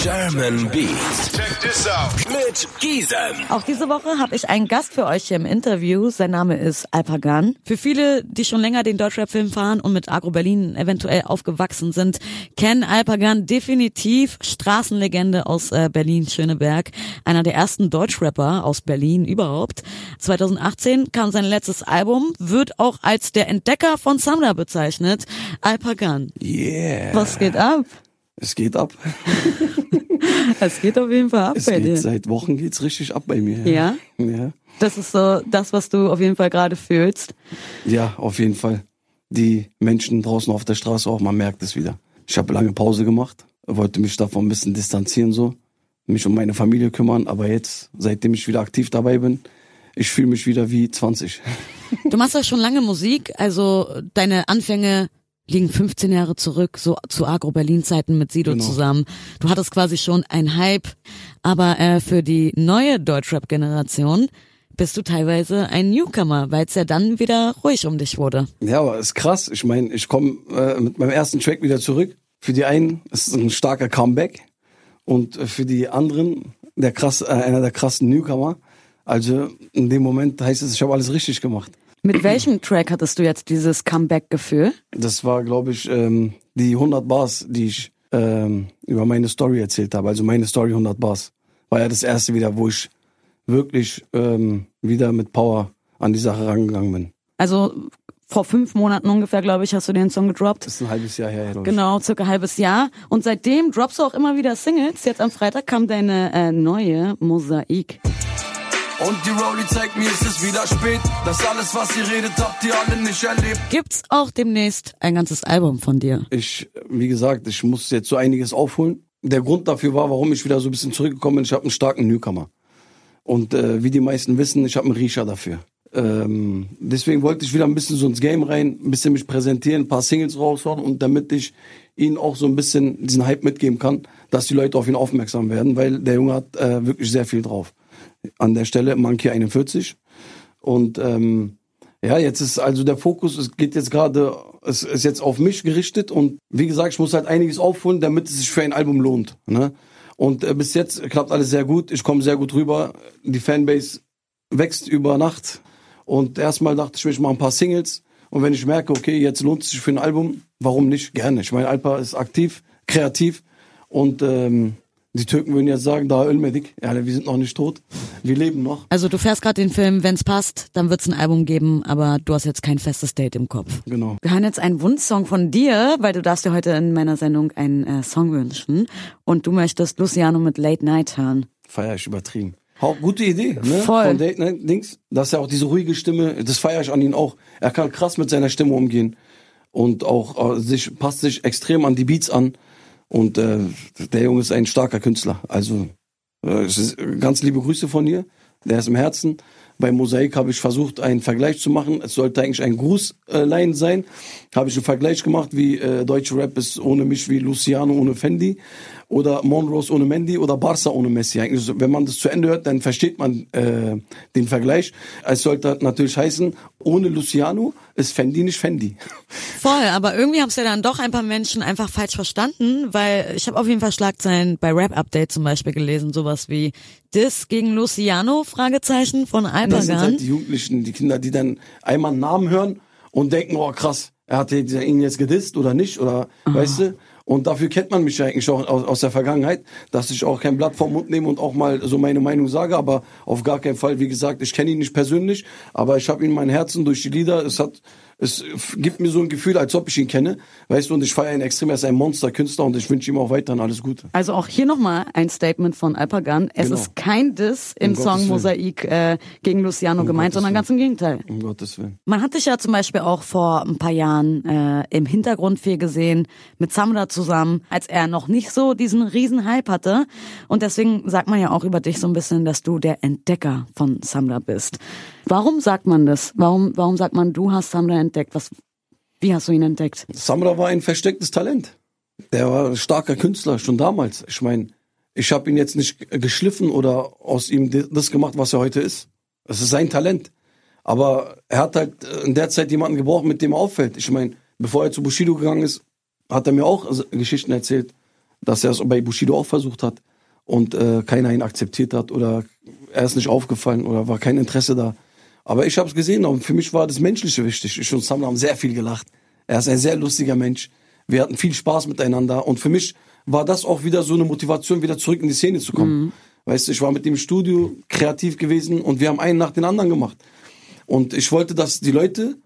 German Beats. Check this out. Mit Gisem. Auch diese Woche habe ich einen Gast für euch hier im Interview. Sein Name ist Alpagan. Für viele, die schon länger den Deutschrap-Film fahren und mit Agro Berlin eventuell aufgewachsen sind, kennen Alpagan definitiv Straßenlegende aus äh, Berlin-Schöneberg. Einer der ersten Deutschrapper aus Berlin überhaupt. 2018 kam sein letztes Album, wird auch als der Entdecker von Samra bezeichnet. Alpagan. Yeah. Was geht ab? Es geht ab. Es geht auf jeden Fall ab Es bei geht, dir. seit Wochen geht's richtig ab bei mir. Ja? Ja. Das ist so das, was du auf jeden Fall gerade fühlst. Ja, auf jeden Fall. Die Menschen draußen auf der Straße auch, man merkt es wieder. Ich habe lange Pause gemacht, wollte mich davon ein bisschen distanzieren so, mich um meine Familie kümmern, aber jetzt, seitdem ich wieder aktiv dabei bin, ich fühle mich wieder wie 20. Du machst ja schon lange Musik, also deine Anfänge liegen 15 Jahre zurück, so zu Agro-Berlin-Zeiten mit Sido Genau. zusammen. Du hattest quasi schon einen Hype, aber äh, für die neue Deutschrap-Generation bist du teilweise ein Newcomer, weil es ja dann wieder ruhig um dich wurde. Ja, aber ist krass. Ich meine, ich komme äh, mit meinem ersten Track wieder zurück. Für die einen ist es ein starker Comeback und äh, für die anderen der krass, äh, einer der krassen Newcomer. Also in dem Moment heißt es, ich habe alles richtig gemacht. Mit welchem Track hattest du jetzt dieses Comeback-Gefühl? Das war, glaube ich, ähm, die 100 Bars, die ich ähm, über meine Story erzählt habe. Also meine Story 100 Bars. War ja das erste wieder, wo ich wirklich ähm, wieder mit Power an die Sache rangegangen bin. Also vor fünf Monaten ungefähr, glaube ich, hast du den Song gedroppt. Das ist ein halbes Jahr her, glaube ich. Genau, circa ein halbes Jahr. Und seitdem droppst du auch immer wieder Singles. Jetzt am Freitag kam deine äh, neue Mosaik. Und die Rolli zeigt mir, es ist wieder spät. Das alles, was ihr redet, habt ihr alle nicht erlebt. Gibt's auch demnächst ein ganzes Album von dir? Ich, wie gesagt, ich muss jetzt so einiges aufholen. Der Grund dafür war, warum ich wieder so ein bisschen zurückgekommen bin, ich habe einen starken Newcomer. Und äh, wie die meisten wissen, ich habe einen Riecher dafür. Ähm, deswegen wollte ich wieder ein bisschen so ins Game rein, ein bisschen mich präsentieren, ein paar Singles raushauen und damit ich ihnen auch so ein bisschen diesen Hype mitgeben kann, dass die Leute auf ihn aufmerksam werden, weil der Junge hat äh, wirklich sehr viel drauf. An der Stelle Monkey 41 und ähm, ja, jetzt ist also der Fokus, es geht jetzt gerade, es ist jetzt auf mich gerichtet und wie gesagt, ich muss halt einiges aufholen, damit es sich für ein Album lohnt. Ne? Und äh, bis jetzt klappt alles sehr gut, ich komme sehr gut rüber, die Fanbase wächst über Nacht und erstmal dachte ich mir, ich mache ein paar Singles und wenn ich merke, okay, jetzt lohnt es sich für ein Album, warum nicht? Gerne. Ich meine, Alpa ist aktiv, kreativ und ähm, die Türken würden jetzt sagen, da Ölmedik, ja, wir sind noch nicht tot, wir leben noch. Also du fährst gerade den Film, wenn's passt, dann wird's ein Album geben, aber du hast jetzt kein festes Date im Kopf. Genau. Wir hören jetzt einen Wunschsong von dir, weil du darfst dir heute in meiner Sendung einen äh, Song wünschen und du möchtest Luciano mit Late Night hören. Feier ich übertrieben. Auch gute Idee, ne? Voll. Von Date Night Dings. Das ist ja auch diese ruhige Stimme, das feiere ich an ihn auch. Er kann krass mit seiner Stimme umgehen. Und auch äh, sich, passt sich extrem an die Beats an. Und äh, der Junge ist ein starker Künstler. Also äh, ist, ganz liebe Grüße von dir. Der ist im Herzen. Bei Mosaik habe ich versucht, einen Vergleich zu machen. Es sollte eigentlich ein Grußline sein. Habe ich einen Vergleich gemacht, wie äh, deutsche Rap ist ohne mich wie Luciano ohne Fendi oder Monrose ohne Mendy oder Barca ohne Messi. Eigentlich, wenn man das zu Ende hört, dann versteht man äh, den Vergleich. Es sollte natürlich heißen, ohne Luciano ist Fendi nicht Fendi. Voll, aber irgendwie haben es ja dann doch ein paar Menschen einfach falsch verstanden, weil ich habe auf jeden Fall Schlagzeilen bei Rap Update zum Beispiel gelesen, sowas wie Diss gegen Luciano, Fragezeichen von Das sind Alpagan. halt die Jugendlichen, die Kinder, die dann einmal einen Namen hören und denken, oh krass, er hat ihn jetzt gedisst oder nicht, oder weißt du? Und dafür kennt man mich eigentlich auch aus, aus der Vergangenheit, dass ich auch kein Blatt vom Mund nehme und auch mal so meine Meinung sage, aber auf gar keinen Fall, wie gesagt, ich kenne ihn nicht persönlich, aber ich habe ihn in mein Herzen durch die Lieder, es hat es gibt mir so ein Gefühl, als ob ich ihn kenne, weißt du, und ich feiere ihn extrem, er ist ein Monsterkünstler und ich wünsche ihm auch weiterhin alles Gute. Also auch hier nochmal ein Statement von Alpagan. Es Genau. ist kein Diss im Um Song. Mosaik äh, gegen Luciano gemeint, Gottes sondern Willen. ganz im Gegenteil. Um Gottes Willen. Man hat dich ja zum Beispiel auch vor ein paar Jahren äh, im Hintergrund viel gesehen, mit Samra zusammen, als er noch nicht so diesen riesen Hype hatte. Und deswegen sagt man ja auch über dich so ein bisschen, dass du der Entdecker von Samra bist. Warum sagt man das? Warum, warum sagt man, du hast Samra entdeckt? Was, wie hast du ihn entdeckt? Samra war ein verstecktes Talent. Der war ein starker Künstler, schon damals. Ich meine, ich habe ihn jetzt nicht geschliffen oder aus ihm das gemacht, was er heute ist. Es ist sein Talent. Aber er hat halt in der Zeit jemanden gebraucht, mit dem er auffällt. Ich meine, bevor er zu Bushido gegangen ist, hat er mir auch Geschichten erzählt, dass er es bei Bushido auch versucht hat und äh, keiner ihn akzeptiert hat oder er ist nicht aufgefallen oder war kein Interesse da. Aber ich habe es gesehen und für mich war das Menschliche wichtig. Ich und Samra haben sehr viel gelacht. Er ist ein sehr lustiger Mensch. Wir hatten viel Spaß miteinander und für mich war das auch wieder so eine Motivation, wieder zurück in die Szene zu kommen. Mhm. Weißt du, ich war mit dem Studio kreativ gewesen und wir haben einen nach den anderen gemacht. Und ich wollte, dass die Leute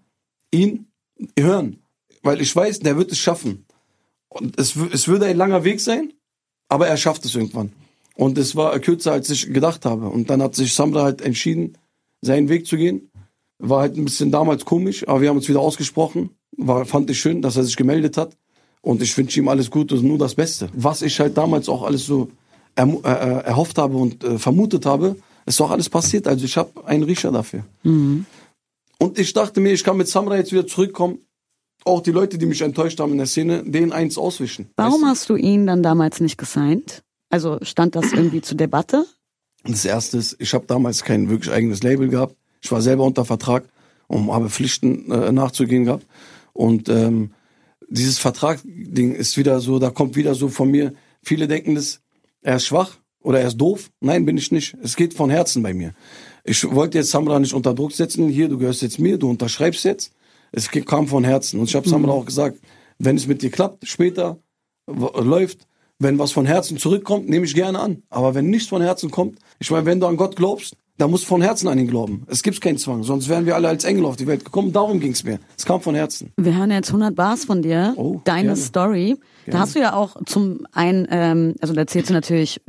ihn hören, weil ich weiß, der wird es schaffen. Und es, es würde ein langer Weg sein, aber er schafft es irgendwann. Und es war kürzer, als ich gedacht habe. Und dann hat sich Samra halt entschieden, seinen Weg zu gehen. War halt ein bisschen damals komisch, aber wir haben uns wieder ausgesprochen. War, fand ich schön, dass er sich gemeldet hat. Und ich wünsche ihm alles Gute und nur das Beste. Was ich halt damals auch alles so er, äh, erhofft habe und äh, vermutet habe, ist doch alles passiert. Also ich habe einen Riecher dafür. Mhm. Und ich dachte mir, ich kann mit Samra jetzt wieder zurückkommen. Auch die Leute, die mich enttäuscht haben in der Szene, denen eins auswischen. Warum weißt du? hast du ihn dann damals nicht gesigned? Also stand das irgendwie zur Debatte? Das erste ist, ich habe damals kein wirklich eigenes Label gehabt. Ich war selber unter Vertrag und habe Pflichten äh, nachzugehen gehabt. Und ähm, dieses Vertragding ist wieder so, da kommt wieder so von mir. Viele denken das, er ist schwach oder er ist doof. Nein, bin ich nicht. Es geht von Herzen bei mir. Ich wollte jetzt Samra nicht unter Druck setzen. Hier, du gehörst jetzt mir, du unterschreibst jetzt. Es kam von Herzen. Und ich habe mhm. Samra auch gesagt, wenn es mit dir klappt, später läuft, wenn was von Herzen zurückkommt, nehme ich gerne an. Aber wenn nichts von Herzen kommt, ich meine, wenn du an Gott glaubst, da muss von Herzen an ihn glauben. Es gibt keinen Zwang, sonst wären wir alle als Engel auf die Welt gekommen. Darum ging es mir. Es kam von Herzen. Wir hören jetzt 100 Bars von dir, oh, deine gerne. Story. Gerne. Da hast du ja auch zum einen, ähm, also da erzählst du natürlich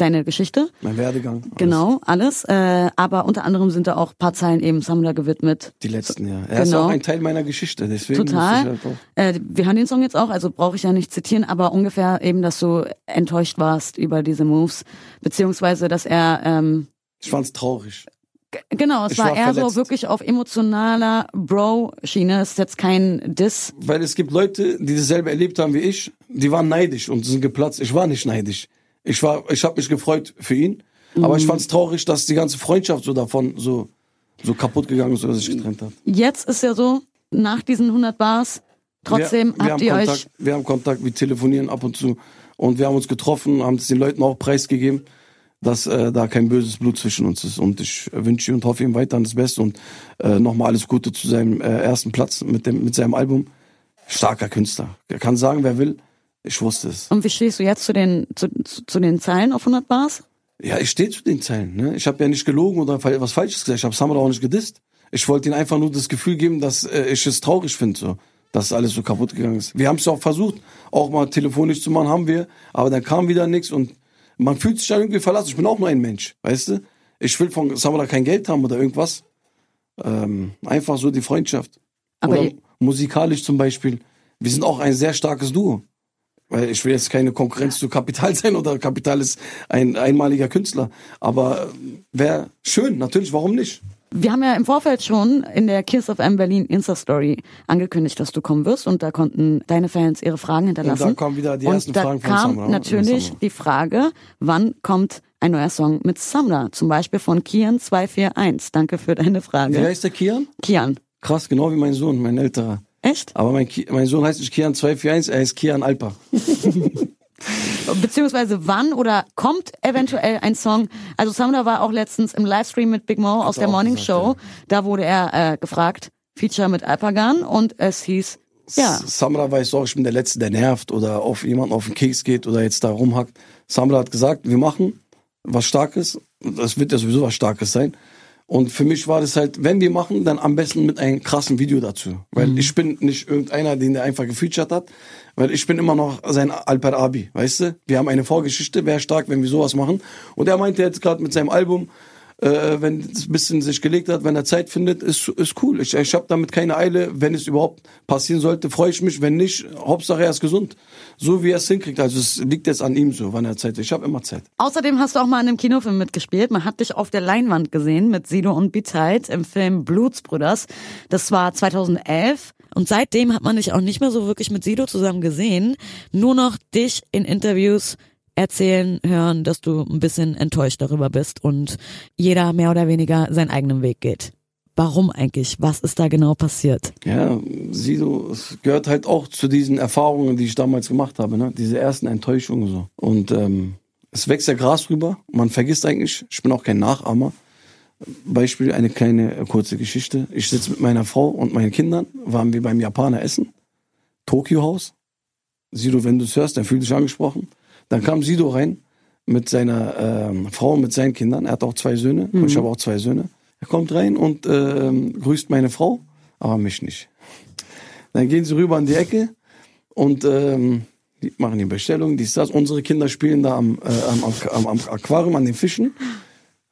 deine Geschichte. Mein Werdegang. Alles. Genau, alles. Äh, aber unter anderem sind da auch paar Zeilen eben Sammler gewidmet. Die letzten, ja. Er genau. ist auch ein Teil meiner Geschichte, deswegen. Total. Halt äh, wir hören den Song jetzt auch, also brauche ich ja nicht zitieren, aber ungefähr eben, dass du enttäuscht warst über diese Moves, beziehungsweise dass er ähm, ich fand's traurig. Genau, es ich war, war eher so wirklich auf emotionaler Bro-Schiene. Es ist jetzt kein Diss. Weil es gibt Leute, die dasselbe erlebt haben wie ich, die waren neidisch und sind geplatzt. Ich war nicht neidisch. Ich war, ich habe mich gefreut für ihn, mhm. aber ich fand's traurig, dass die ganze Freundschaft so davon so so kaputt gegangen ist, dass sich getrennt hat. Jetzt ist ja so, nach diesen 100 Bars, trotzdem wir, wir habt ihr Kontakt, euch... Wir haben Kontakt, wir telefonieren ab und zu und wir haben uns getroffen, haben es den Leuten auch preisgegeben dass äh, da kein böses Blut zwischen uns ist. Und ich wünsche und hoffe ihm weiterhin das Beste und äh, nochmal alles Gute zu seinem äh, ersten Platz mit, dem, mit seinem Album. Starker Künstler. Er kann sagen, wer will. Ich wusste es. Und wie stehst du jetzt zu den, zu, zu den Zeilen auf 100 Bars? Ja, ich stehe zu den Zeilen. Ne? Ich habe ja nicht gelogen oder was Falsches gesagt. Ich habe Samra auch nicht gedisst. Ich wollte ihm einfach nur das Gefühl geben, dass äh, ich es traurig finde, so, dass alles so kaputt gegangen ist. Wir haben es auch versucht, auch mal telefonisch zu machen, haben wir, aber dann kam wieder nichts und man fühlt sich dann irgendwie verlassen. Ich bin auch nur ein Mensch, weißt du? Ich will von Samara kein Geld haben oder irgendwas. Ähm, einfach so die Freundschaft. Aber oder musikalisch zum Beispiel. Wir sind auch ein sehr starkes Duo. Weil ich will jetzt keine Konkurrenz zu Kapital sein oder Kapital ist ein einmaliger Künstler. Aber äh, wäre schön, natürlich, warum nicht? Wir haben ja im Vorfeld schon in der Kiss of M Berlin Insta-Story angekündigt, dass du kommen wirst und da konnten deine Fans ihre Fragen hinterlassen. Und da kommen wieder die ersten da Fragen von kam Samra, natürlich die Frage, wann kommt ein neuer Song mit Samra? Zum Beispiel von Kian241. Danke für deine Frage. Wer heißt der Kian? Kian. Krass, genau wie mein Sohn, mein älterer. Echt? Aber mein, mein Sohn heißt nicht Kian241, er heißt Kian Alpa. Beziehungsweise wann oder kommt eventuell ein Song? Also Samra war auch letztens im Livestream mit Big Mo aus der Morning Show. Da wurde er äh, gefragt, Feature mit Alpagan und es hieß ja. Samra weiß auch, ich bin der Letzte, der nervt oder auf jemanden auf den Keks geht oder jetzt da rumhackt. Samra hat gesagt, wir machen was Starkes. Das wird ja sowieso was Starkes sein. Und für mich war das halt, wenn wir machen, dann am besten mit einem krassen Video dazu. Weil mhm. ich bin nicht irgendeiner, den der einfach gefeatured hat. Weil ich bin immer noch sein Alper Abi, weißt du? Wir haben eine Vorgeschichte, wäre stark, wenn wir sowas machen. Und er meinte jetzt gerade mit seinem Album, äh, wenn es ein bisschen sich gelegt hat, wenn er Zeit findet, ist, ist cool. Ich, ich habe damit keine Eile. Wenn es überhaupt passieren sollte, freue ich mich. Wenn nicht, Hauptsache er ist gesund. So wie er es hinkriegt. Also es liegt jetzt an ihm so, wann er Zeit hat. Ich habe immer Zeit. Außerdem hast du auch mal in einem Kinofilm mitgespielt. Man hat dich auf der Leinwand gesehen mit Sido und Beatheit im Film Blutsbrüders. Das war 2011. Und seitdem hat man dich auch nicht mehr so wirklich mit Sido zusammen gesehen. Nur noch dich in Interviews erzählen hören, dass du ein bisschen enttäuscht darüber bist und jeder mehr oder weniger seinen eigenen Weg geht. Warum eigentlich? Was ist da genau passiert? Ja, Sido, es gehört halt auch zu diesen Erfahrungen, die ich damals gemacht habe, ne? Diese ersten Enttäuschungen so. Und ähm, es wächst ja Gras rüber. Man vergisst eigentlich, ich bin auch kein Nachahmer. Beispiel eine kleine äh, kurze Geschichte. Ich sitze mit meiner Frau und meinen Kindern, waren wir beim Japaner essen, Tokyo Haus. Sido, wenn du es hörst, dann fühl dich angesprochen. Dann kam Sido rein mit seiner ähm, Frau und mit seinen Kindern. Er hat auch zwei Söhne und ich habe auch zwei Söhne. Er kommt rein und ähm, grüßt meine Frau, aber mich nicht. Dann gehen sie rüber an die Ecke und ähm, die machen die Bestellung, dies, das. Unsere Kinder spielen da am, äh, am, am, am Aquarium, an den Fischen.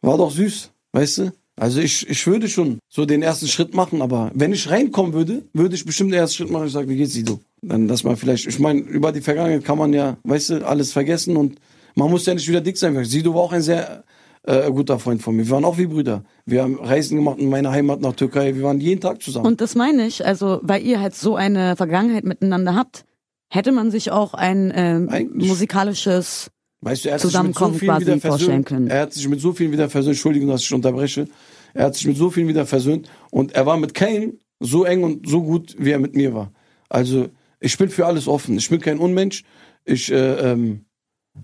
War doch süß, weißt du? Also ich, ich würde schon so den ersten Schritt machen, aber wenn ich reinkommen würde, würde ich bestimmt den ersten Schritt machen. Ich sage, wie geht's du? Dann, dass man vielleicht, ich meine, über die Vergangenheit kann man ja, weißt du, alles vergessen und man muss ja nicht wieder dick sein. Sido war auch ein sehr äh, guter Freund von mir. Wir waren auch wie Brüder. Wir haben Reisen gemacht in meiner Heimat nach Türkei. Wir waren jeden Tag zusammen. Und das meine ich, also weil ihr halt so eine Vergangenheit miteinander habt, hätte man sich auch ein Eigentlich- musikalisches Weißt du, er hat sich mit so Zusammenkommen quasi wieder vorstellen können. Er hat sich mit so vielen wieder versöhnt. Entschuldigung, dass ich unterbreche. Er hat sich mit so vielen wieder versöhnt. Und er war mit keinem so eng und so gut, wie er mit mir war. Also, ich bin für alles offen. Ich bin kein Unmensch. Ich, äh, ähm,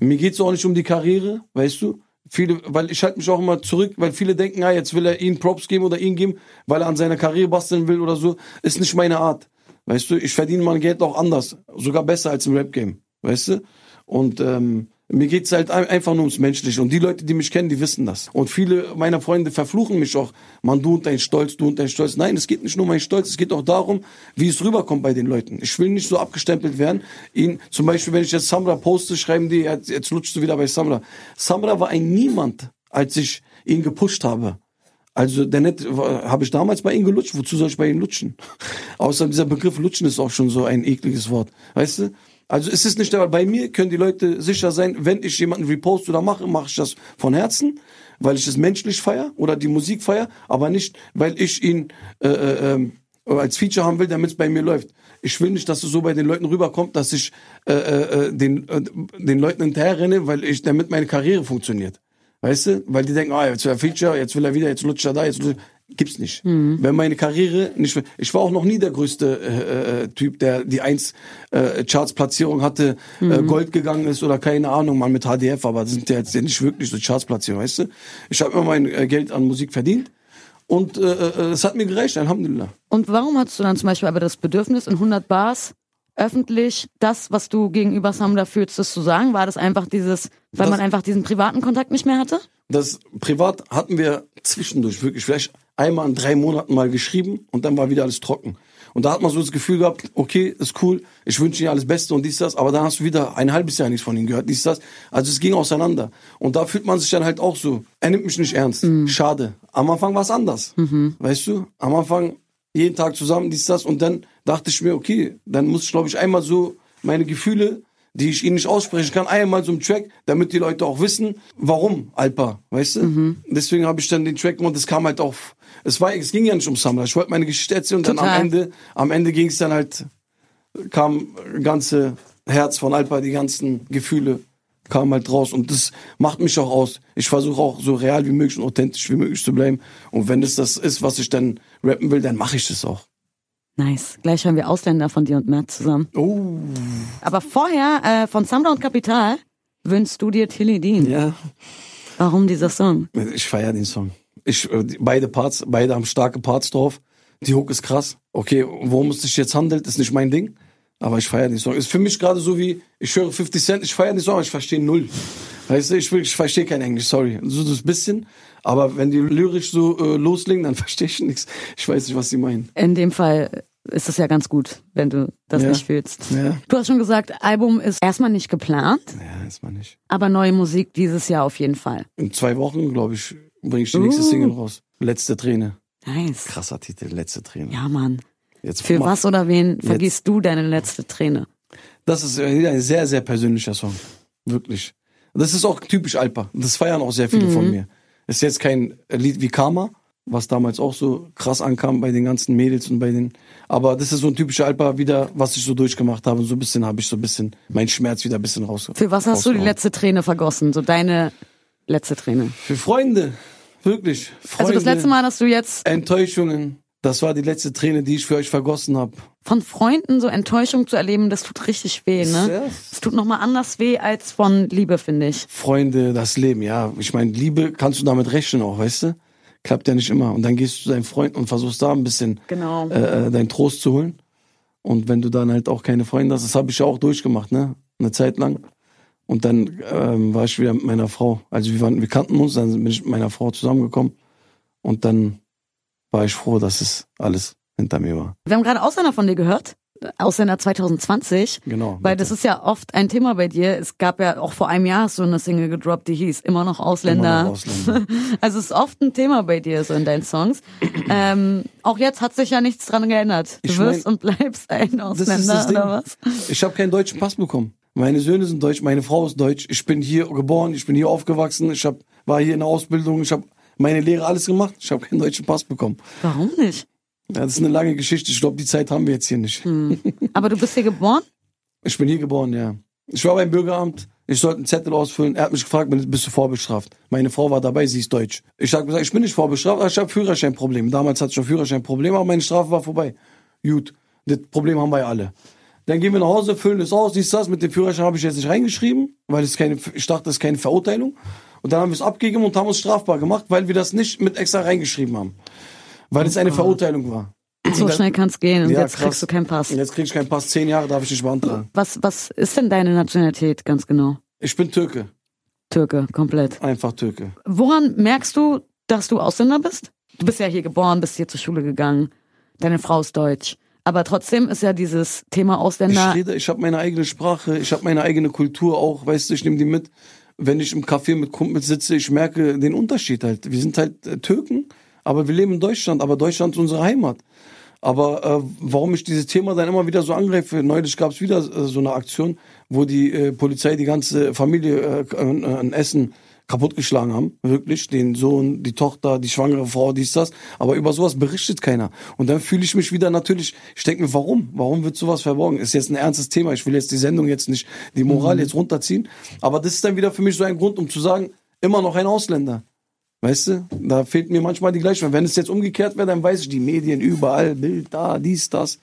mir geht's auch nicht um die Karriere, weißt du? Viele, weil ich halte mich auch immer zurück, weil viele denken, ah, jetzt will er ihn Props geben oder ihn geben, weil er an seiner Karriere basteln will oder so. Ist nicht meine Art. Weißt du, ich verdiene mein Geld auch anders. Sogar besser als im Rap-Game. Weißt du? Und ähm, mir geht's halt ein- einfach nur ums Menschliche. Und die Leute, die mich kennen, die wissen das. Und viele meiner Freunde verfluchen mich auch. Man, du und dein Stolz, du und dein Stolz. Nein, es geht nicht nur um meinen Stolz, es geht auch darum, wie es rüberkommt bei den Leuten. Ich will nicht so abgestempelt werden. Ihn, zum Beispiel, wenn ich jetzt Samra poste, schreiben die, jetzt, jetzt lutschst du wieder bei Samra. Samra war ein Niemand, als ich ihn gepusht habe. Also der net habe ich damals bei ihm gelutscht. Wozu soll ich bei ihm lutschen? Außer dieser Begriff lutschen ist auch schon so ein ekliges Wort. Weißt du? Also es ist nicht der Bei mir können die Leute sicher sein, wenn ich jemanden repost oder mache, mache ich das von Herzen, weil ich es menschlich feier oder die Musik feier, aber nicht, weil ich ihn äh, äh, ähm, als Feature haben will, damit es bei mir läuft. Ich will nicht, dass es so bei den Leuten rüberkommt, dass ich äh, äh, den, äh, den Leuten hinterher renne, weil ich, damit meine Karriere funktioniert. Weißt du? Weil die denken, ah, jetzt will er Feature, jetzt will er wieder, jetzt lutscht er da, jetzt lutscht er. Gibt's nicht. Wenn meine Karriere nicht, ich war auch noch nie der größte äh, äh, Typ, der die eins äh, Charts-Platzierung hatte, äh, Gold gegangen ist oder keine Ahnung, mal mit HDF, aber das sind ja jetzt nicht wirklich so Charts-Platzierungen, weißt du? Ich habe immer mein äh, Geld an Musik verdient und äh, äh, es hat mir gereicht, Alhamdulillah. Und warum hattest du dann zum Beispiel aber das Bedürfnis, in 100 Bars öffentlich das, was du gegenüber Samra fühlst, das zu sagen? War das einfach dieses, weil Das- man einfach diesen privaten Kontakt nicht mehr hatte? Das privat hatten wir zwischendurch wirklich vielleicht einmal in drei Monaten mal geschrieben und dann war wieder alles trocken. Und da hat man so das Gefühl gehabt, okay, ist cool, ich wünsche dir alles Beste und dies, das, aber dann hast du wieder ein halbes Jahr nichts von ihm gehört, dies, das. Also es ging auseinander. Und da fühlt man sich dann halt auch so, er nimmt mich nicht ernst. Schade. Am Anfang war es anders. Weißt du? Am Anfang jeden Tag zusammen, dies, das. Und dann dachte ich mir, okay, dann muss ich, glaube ich, einmal so meine Gefühle, die ich ihnen nicht aussprechen kann, einmal so im Track, damit die Leute auch wissen, warum Alpa, weißt du? Deswegen habe ich dann den Track gemacht, es kam halt auf, es war, es ging ja nicht um Samra, ich wollte meine Geschichte erzählen und dann Total. am Ende, am Ende ging es dann halt, kam ganze Herz von Alpa, die ganzen Gefühle kamen halt raus und das macht mich auch aus. Ich versuche auch so real wie möglich und authentisch wie möglich zu bleiben und wenn es das ist, was ich dann rappen will, dann mache ich das auch. Nice. Gleich hören wir Ausländer von dir und Matt zusammen. Oh, Aber vorher, äh, von Samra und Kapital, wünschst du dir Tilly Dean. ja. Warum dieser Song? Ich feiere den Song. Ich, äh, beide Parts, beide haben starke Parts drauf. Die Hook ist krass. Okay, worum es sich jetzt handelt, ist nicht mein Ding. Aber ich feiere den Song. Ist für mich gerade so wie, ich höre 50 Cent, ich feiere den Song, aber ich verstehe null. Weißt du, ich, ich verstehe kein Englisch, sorry. So das bisschen. Aber wenn die lyrisch so äh, loslegen, dann verstehe ich nichts. Ich weiß nicht, was sie meinen. In dem Fall ist es ja ganz gut, wenn du das Ja. nicht fühlst. Ja. Du hast schon gesagt, Album ist erstmal nicht geplant, Ja, ist man nicht. aber neue Musik dieses Jahr auf jeden Fall. In zwei Wochen, glaube ich, bringe ich die nächste Uh. Single raus. Letzte Träne. Nice. Krasser Titel, letzte Träne. Ja, Mann. Jetzt Für was oder wen vergisst du deine letzte Träne? Das ist äh, ein sehr, sehr persönlicher Song. Wirklich. Das ist auch typisch Alpa. Das feiern auch sehr viele von mir. Ist jetzt kein Lied wie Karma, was damals auch so krass ankam bei den ganzen Mädels und bei den. Aber das ist so ein typischer Alpa wieder, was ich so durchgemacht habe. Und so ein bisschen habe ich so ein bisschen meinen Schmerz wieder ein bisschen raus. Für was hast du die letzte Träne vergossen? So deine letzte Träne. Für Freunde. Wirklich. Freunde, Also das letzte Mal, dass du jetzt Enttäuschungen. Das war die letzte Träne, die ich für euch vergossen habe. von Freunden so Enttäuschung zu erleben, das tut richtig weh, ne? Es tut nochmal anders weh als von Liebe, finde ich. Freunde, das Leben, ja. Ich meine, Liebe kannst du damit rechnen auch, weißt du? Klappt ja nicht immer. Und dann gehst du zu deinem Freund und versuchst da ein bisschen Genau. äh, äh, deinen Trost zu holen. Und wenn du dann halt auch keine Freunde hast, das habe ich ja auch durchgemacht, ne? Eine Zeit lang. Und dann ähm, war ich wieder mit meiner Frau. Also wir, waren, wir kannten uns, dann bin ich mit meiner Frau zusammengekommen. Und dann war ich froh, dass es alles hinter mir war. Wir haben gerade Ausländer von dir gehört. Ausländer 2020. Genau. Weil das ist ja oft ein Thema bei dir. Es gab ja auch vor einem Jahr so eine Single gedroppt, die hieß immer noch Ausländer. Immer noch Ausländer. Also es ist oft ein Thema bei dir so in deinen Songs. ähm, auch jetzt hat sich ja nichts dran geändert. Du Ich wirst mein, und bleibst ein Das ist Ausländer oder was? Ich habe keinen deutschen Pass bekommen. Meine Söhne sind deutsch, meine Frau ist deutsch. Ich bin hier geboren, ich bin hier aufgewachsen, ich hab, war hier in der Ausbildung, ich habe meine Lehre alles gemacht. Ich habe keinen deutschen Pass bekommen. Warum nicht? Ja, das ist eine lange Geschichte. Ich glaube, die Zeit haben wir jetzt hier nicht. Aber du bist hier geboren? Ich bin hier geboren, ja. Ich war beim Bürgeramt. Ich sollte einen Zettel ausfüllen. Er hat mich gefragt, bist du vorbestraft? Meine Frau war dabei, sie ist deutsch. Ich habe gesagt, ich bin nicht vorbestraft, aber ich habe Führerscheinprobleme. Damals hatte ich schon Führerscheinprobleme, aber meine Strafe war vorbei. Gut, das Problem haben wir ja alle. Dann gehen wir nach Hause, füllen es aus, dies, das. Mit dem Führerschein habe ich jetzt nicht reingeschrieben, weil es keine, ich dachte, das ist keine Verurteilung. Und dann haben wir es abgegeben und haben uns strafbar gemacht, weil wir das nicht mit extra reingeschrieben haben. Weil es eine Verurteilung war. So schnell kann es gehen und Ja, jetzt krass. kriegst du keinen Pass. Und jetzt krieg ich keinen Pass. Zehn Jahre darf ich nicht beantragen. Was, was ist denn deine Nationalität ganz genau? Ich bin Türke. Türke, komplett. Einfach Türke. Woran merkst du, dass du Ausländer bist? Du bist ja hier geboren, bist hier zur Schule gegangen. Deine Frau ist deutsch. Aber trotzdem ist ja dieses Thema Ich Ausländer. rede, ich habe meine eigene Sprache, ich habe meine eigene Kultur auch, weißt du, ich nehme die mit. Wenn ich im Café mit Kumpels sitze, ich merke den Unterschied halt. Wir sind halt äh, Türken, aber wir leben in Deutschland, aber Deutschland ist unsere Heimat. Aber äh, warum ich dieses Thema dann immer wieder so angreife, neulich gab es wieder äh, so eine Aktion, wo die äh, Polizei die ganze Familie äh, äh, ein Essen kaputtgeschlagen haben, wirklich, den Sohn, die Tochter, die schwangere Frau, dies, das, aber über sowas berichtet keiner. Und dann fühle ich mich wieder natürlich, ich denke mir, warum? Warum wird sowas verborgen? Ist jetzt ein ernstes Thema, ich will jetzt die Sendung jetzt nicht, die Moral jetzt runterziehen, aber das ist dann wieder für mich so ein Grund, um zu sagen, immer noch ein Ausländer. Weißt du, da fehlt mir manchmal die Gleichung. Wenn es jetzt umgekehrt wäre, dann weiß ich, die Medien überall, Bild da, dies, das.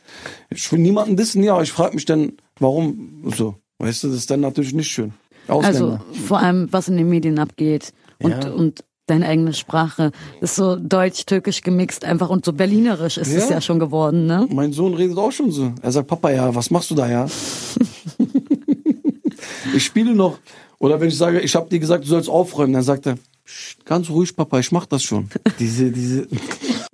Ich will niemanden dissen, ja, aber ich frage mich dann, warum so. Weißt du, das ist dann natürlich nicht schön. Also Ausländer. vor allem, was in den Medien abgeht und, Ja. und deine eigene Sprache. ist so deutsch-türkisch gemixt einfach und so berlinerisch ist es Ja. ja schon geworden, ne? Mein Sohn redet auch schon so. Er sagt, Papa, ja, was machst du da, ja? ich spiele noch. Oder wenn ich sage, ich habe dir gesagt, du sollst aufräumen, dann sagt er, "Psst, ganz ruhig, Papa, ich mach das schon. diese, diese.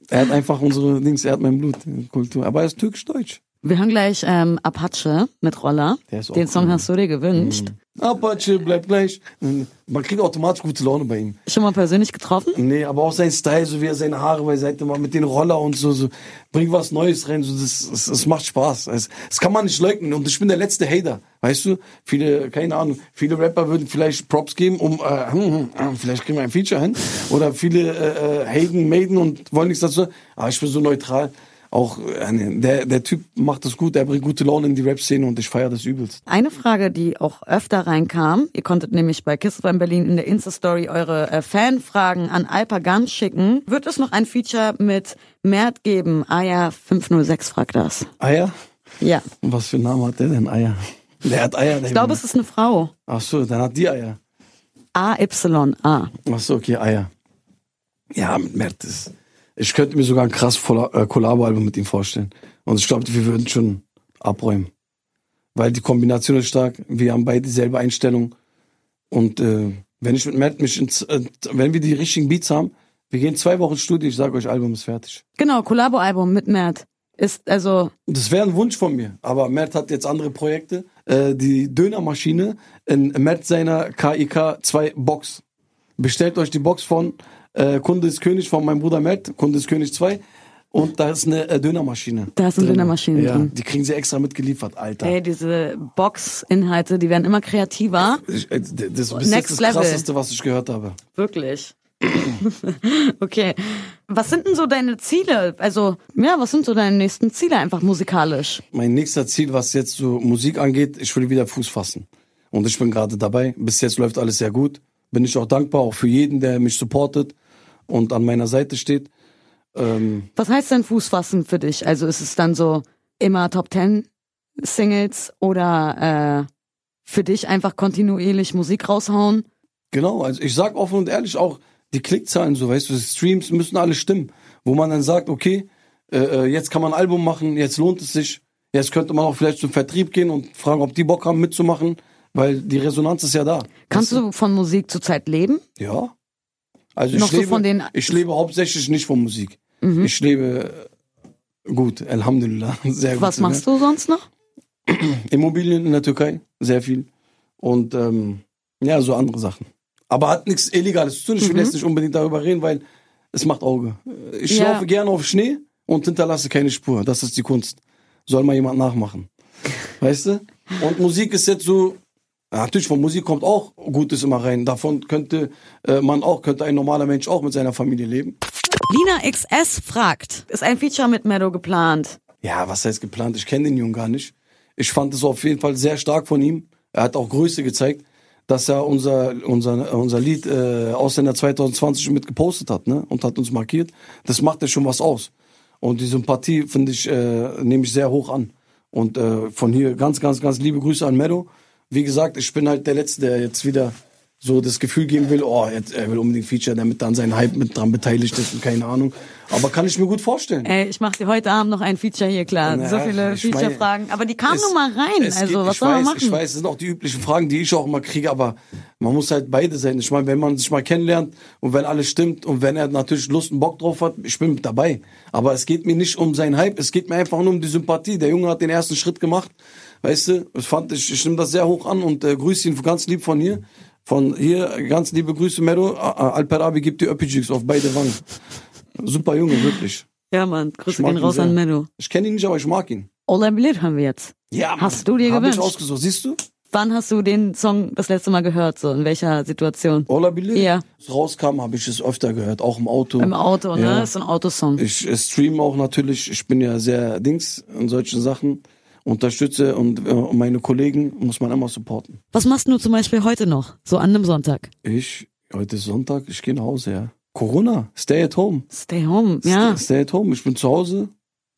er hat einfach unsere Dings, er hat mein Blut, Kultur. Aber er ist türkisch-deutsch. Wir hören gleich ähm, Apache mit Roller. Den Song cool. Mhm. hast du dir gewünscht. Apache, bleib gleich. Man kriegt automatisch gute Laune bei ihm. Schon mal persönlich getroffen? Nee, aber auch sein Style, so wie er seine Haare beiseite macht, mit den Roller und so, so. Bringt was Neues rein, so, das, das, das macht Spaß. Das, das kann man nicht leugnen. Und ich bin der letzte Hater. Weißt du? Viele, keine Ahnung, viele Rapper würden vielleicht Props geben, um, äh, hm, hm, hm, vielleicht kriegen wir ein Feature hin. Oder viele, äh, äh, haten, maiden und wollen nichts dazu. Aber ich bin so neutral. Auch, äh, der, der Typ macht das gut, der bringt gute Laune in die Rap-Szene und ich feiere das übelst. Eine Frage, die auch öfter reinkam, ihr konntet nämlich bei Kiss in Berlin in der Insta-Story eure äh, Fanfragen an Alpagan schicken. Wird es noch ein Feature mit Mert geben? Aya 506 fragt das. Eier? Ja. Was für einen Namen hat der denn? Eier. Der hat Eier. Ich glaube, es ist eine Frau. Ach so, dann hat die Eier. A-Y-A. Ach so, okay, Eier. Ja, mit Mert ist. Ich könnte mir sogar ein krass äh, Collabo-Album mit ihm vorstellen. Und ich glaube, wir würden schon abräumen. Weil die Kombination ist stark. Wir haben beide dieselbe Einstellung. Und äh, wenn ich mit Mert mich ins, äh, wenn wir die richtigen Beats haben, wir gehen zwei Wochen Studio, ich sage euch, Album ist fertig. Genau, Collabo-Album mit Mert. Ist also, Das wäre ein Wunsch von mir. Aber Mert hat jetzt andere Projekte. Äh, die Dönermaschine in Mert seiner KIK 2 Box. Bestellt euch die Box von äh, Kunde ist König von meinem Bruder Mert, Kunde ist König 2. Und da ist eine äh, Dönermaschine. Da ist eine drin. Dönermaschine ja, drin. Die kriegen sie extra mitgeliefert, Alter. ey, diese Box-Inhalte, die werden immer kreativer. Ich, äh, das ist Next das level. krasseste, was ich gehört habe. Wirklich. okay. Was sind denn so deine Ziele? Also, ja, was sind so deine nächsten Ziele einfach musikalisch? Mein nächster Ziel, was jetzt so Musik angeht, ich will wieder Fuß fassen. Und ich bin gerade dabei. Bis jetzt läuft alles sehr gut. Bin ich auch dankbar, auch für jeden, der mich supportet. Und an meiner Seite steht. Ähm, Was heißt denn Fuß fassen für dich? Also ist es dann so immer Top Ten Singles oder äh, für dich einfach kontinuierlich Musik raushauen? Genau, also ich sag offen und ehrlich auch, die Klickzahlen, so weißt du, die Streams müssen alle stimmen. Wo man dann sagt, okay, äh, äh, jetzt kann man ein Album machen, jetzt lohnt es sich. Jetzt könnte man auch vielleicht zum Vertrieb gehen und fragen, ob die Bock haben mitzumachen, weil die Resonanz ist ja da. Kannst du von Musik zurzeit leben? Ja. Also Noch ich so lebe, von den- ich lebe hauptsächlich nicht von Musik. Mhm. Ich lebe äh, gut, Alhamdulillah. Sehr gut. Was machst du sonst noch? Immobilien in der Türkei, sehr viel. Und ähm, ja, so andere Sachen. Aber hat nichts Illegales zu tun. Ich will jetzt nicht unbedingt darüber reden, weil es macht Auge. Ich Ja. laufe gerne auf Schnee und hinterlasse keine Spur. Das ist die Kunst. Soll mal jemand nachmachen. Weißt du? Und Musik ist jetzt so. Natürlich, von Musik kommt auch Gutes immer rein. Davon könnte äh, man auch, könnte ein normaler Mensch auch mit seiner Familie leben. Lina XS fragt, ist ein Feature mit Meadow geplant? Ja, was heißt geplant? Ich kenne den Jungen gar nicht. Ich fand es auf jeden Fall sehr stark von ihm. Er hat auch Größe gezeigt, dass er unser, unser, unser Lied äh, Ausländer 2020 mit gepostet hat ne? und hat uns markiert. Das macht ja schon was aus. Und die Sympathie, finde ich, äh, nehme ich sehr hoch an. Und äh, von hier ganz, ganz, ganz liebe Grüße an Meadow. Wie gesagt, ich bin halt der Letzte, der jetzt wieder so das Gefühl geben will, oh, jetzt, er will unbedingt Feature, damit dann sein Hype mit dran beteiligt ist und keine Ahnung. Aber kann ich mir gut vorstellen. Ey, ich mache dir heute Abend noch ein Feature hier klar. Na, so viele Feature-Fragen. Aber die kamen nun mal rein. Also, geht- was soll man weiß, machen? Ich weiß, das sind auch die üblichen Fragen, die ich auch immer kriege, aber man muss halt beide sein. Ich meine, wenn man sich mal kennenlernt und wenn alles stimmt und wenn er natürlich Lust und Bock drauf hat, ich bin mit dabei. Aber es geht mir nicht um seinen Hype, es geht mir einfach nur um die Sympathie. Der Junge hat den ersten Schritt gemacht, weißt du, ich fand, ich, ich nehme das sehr hoch an und äh, grüße ihn ganz lieb von hier. Von hier, ganz liebe Grüße, Medo. Alperabi gibt die Öppijigs auf beide Wangen. Super Junge, wirklich. Ja, Mann. Grüße gehen ihn raus sehr. an Menno. Ich kenne ihn nicht, aber ich mag ihn. Olabilir haben wir jetzt. Ja, Hast du dir hab gewünscht? ich ausgesucht, siehst du? Wann hast du den Song das letzte Mal gehört? So, in welcher Situation? Ola Billy? Ja. Als rauskam, habe ich es öfter gehört, auch im Auto. Im Auto, ne? Ja. Das ist ein Autosong. Ich streame auch natürlich. Ich bin ja sehr Dings in solchen Sachen. Unterstütze und äh, meine Kollegen muss man immer supporten. Was machst du zum Beispiel heute noch? So an einem Sonntag? Ich, heute ist Sonntag, ich gehe nach Hause, ja. Corona, stay at home. Stay home, ja. Stay, stay at home. Ich bin zu Hause,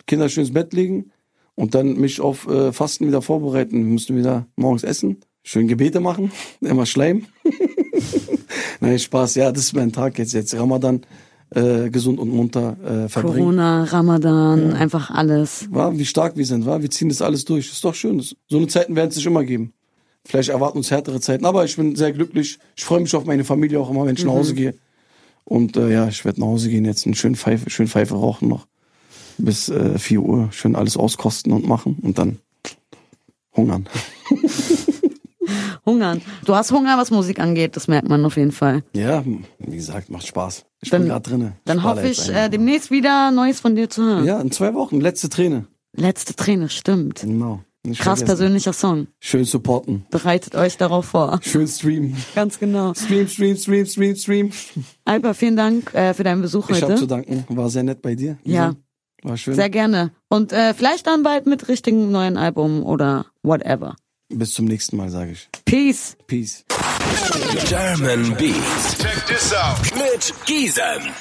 Kinder schön ins Bett legen und dann mich auf äh, Fasten wieder vorbereiten. Wir müssen wieder morgens essen, schön Gebete machen, immer Schleim. Nein, Spaß, ja, das ist mein Tag jetzt. Jetzt Ramadan, äh, gesund und munter äh, verbringen. Corona, Ramadan, einfach alles. War, wie stark wir sind, war, wir ziehen das alles durch. Ist doch schön. So eine Zeiten werden es sich immer geben. Vielleicht erwarten uns härtere Zeiten, aber ich bin sehr glücklich. Ich freue mich auf meine Familie auch immer, wenn ich nach Hause gehe. Und äh, ja, ich werde nach Hause gehen jetzt, einen schönen Pfeife, schön Pfeife rauchen noch bis äh, 4 Uhr, schön alles auskosten und machen und dann hungern. Hungern. Du hast Hunger, was Musik angeht, das merkt man auf jeden Fall. Ja, wie gesagt, macht Spaß. Ich Dann- bin gerade drinne. Dann hoffe ich, äh, demnächst wieder Neues von dir zu hören. Ja, in zwei Wochen, letzte Träne. Letzte Träne, stimmt. Genau. Nicht Krass vergessen. persönlicher Song. Schön supporten. Bereitet euch darauf vor. Schön streamen. Ganz genau. Stream, stream, stream, stream, stream. Alper, vielen Dank äh, für deinen Besuch Ich habe zu heute. danken. War sehr nett bei dir. Ja. War schön. Sehr gerne. Und äh, vielleicht dann bald mit richtigen neuen Album oder whatever. Bis zum nächsten Mal, sage ich. Peace. Peace. German Beats. Check this out. Mit Giesen.